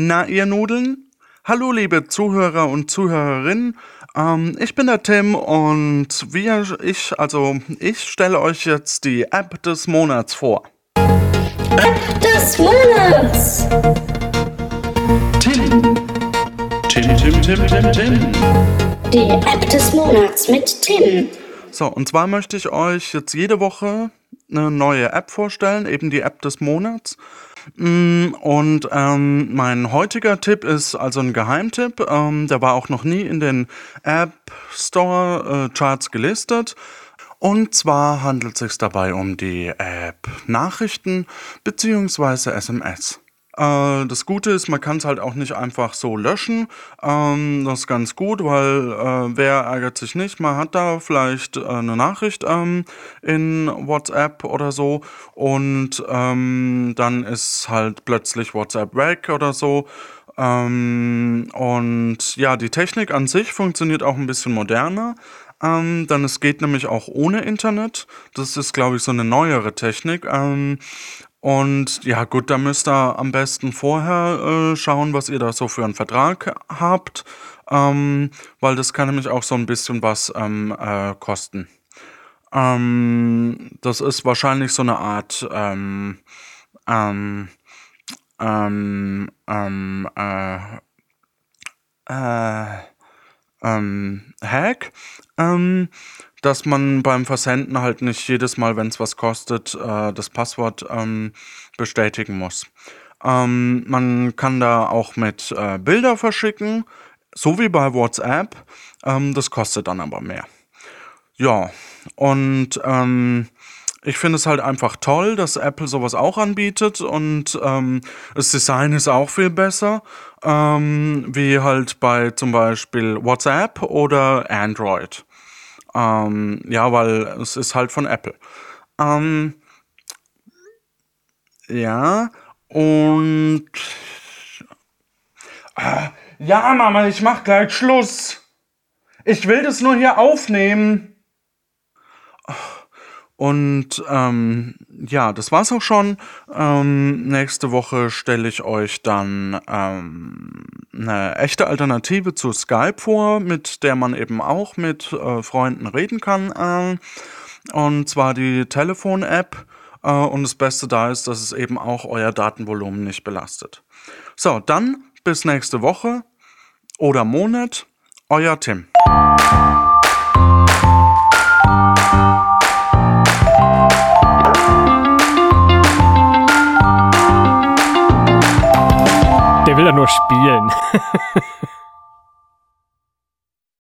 Na, ihr Nudeln? Hallo, liebe Zuhörer und Zuhörerinnen. Ähm, ich bin der Tim und wir, ich, also ich stelle euch jetzt die App des Monats vor. App des Monats. Tim. Tim, Tim, Tim, Tim, Tim. Die App des Monats mit Tim. So, und zwar möchte ich euch jetzt jede Woche eine neue App vorstellen, eben die App des Monats. Mm, Und ähm, mein heutiger Tipp ist also ein Geheimtipp. Ähm, der war auch noch nie in den App Store äh, Charts gelistet. Und zwar handelt es sich dabei um die App Nachrichten bzw. SMS. Äh, das Gute ist, man kann es halt auch nicht einfach so löschen. Ähm, das ist ganz gut, weil äh, wer ärgert sich nicht? Man hat da vielleicht äh, eine Nachricht ähm, in WhatsApp oder so und ähm, dann ist halt plötzlich WhatsApp weg oder so. Ähm, und ja, die Technik an sich funktioniert auch ein bisschen moderner. Ähm, dann es geht nämlich auch ohne Internet. Das ist, glaube ich, so eine neuere Technik. Ähm, und ja, gut, da müsst ihr am besten vorher äh, schauen, was ihr da so für einen Vertrag habt, ähm, weil das kann nämlich auch so ein bisschen was ähm, äh, kosten. Ähm, das ist wahrscheinlich so eine Art ähm, ähm, ähm, ähm, äh, äh, ähm, Hack, ähm, dass man beim Versenden halt nicht jedes Mal, wenn es was kostet, äh, das Passwort ähm, bestätigen muss. Ähm, man kann da auch mit äh, Bilder verschicken, so wie bei WhatsApp. Ähm, das kostet dann aber mehr. Ja, und ähm, ich finde es halt einfach toll, dass Apple sowas auch anbietet und ähm, das Design ist auch viel besser, ähm, wie halt bei zum Beispiel WhatsApp oder Android. Ähm, ja, weil es ist halt von Apple. Ähm, ja, und... Ah, ja, Mama, ich mach gleich Schluss. Ich will das nur hier aufnehmen. Und ähm, ja, das war's auch schon. Ähm, nächste Woche stelle ich euch dann ähm, eine echte Alternative zu Skype vor, mit der man eben auch mit äh, Freunden reden kann. Äh, und zwar die Telefon-App. Äh, und das Beste da ist, dass es eben auch euer Datenvolumen nicht belastet. So, dann bis nächste Woche oder Monat. Euer Tim. Will ja nur spielen.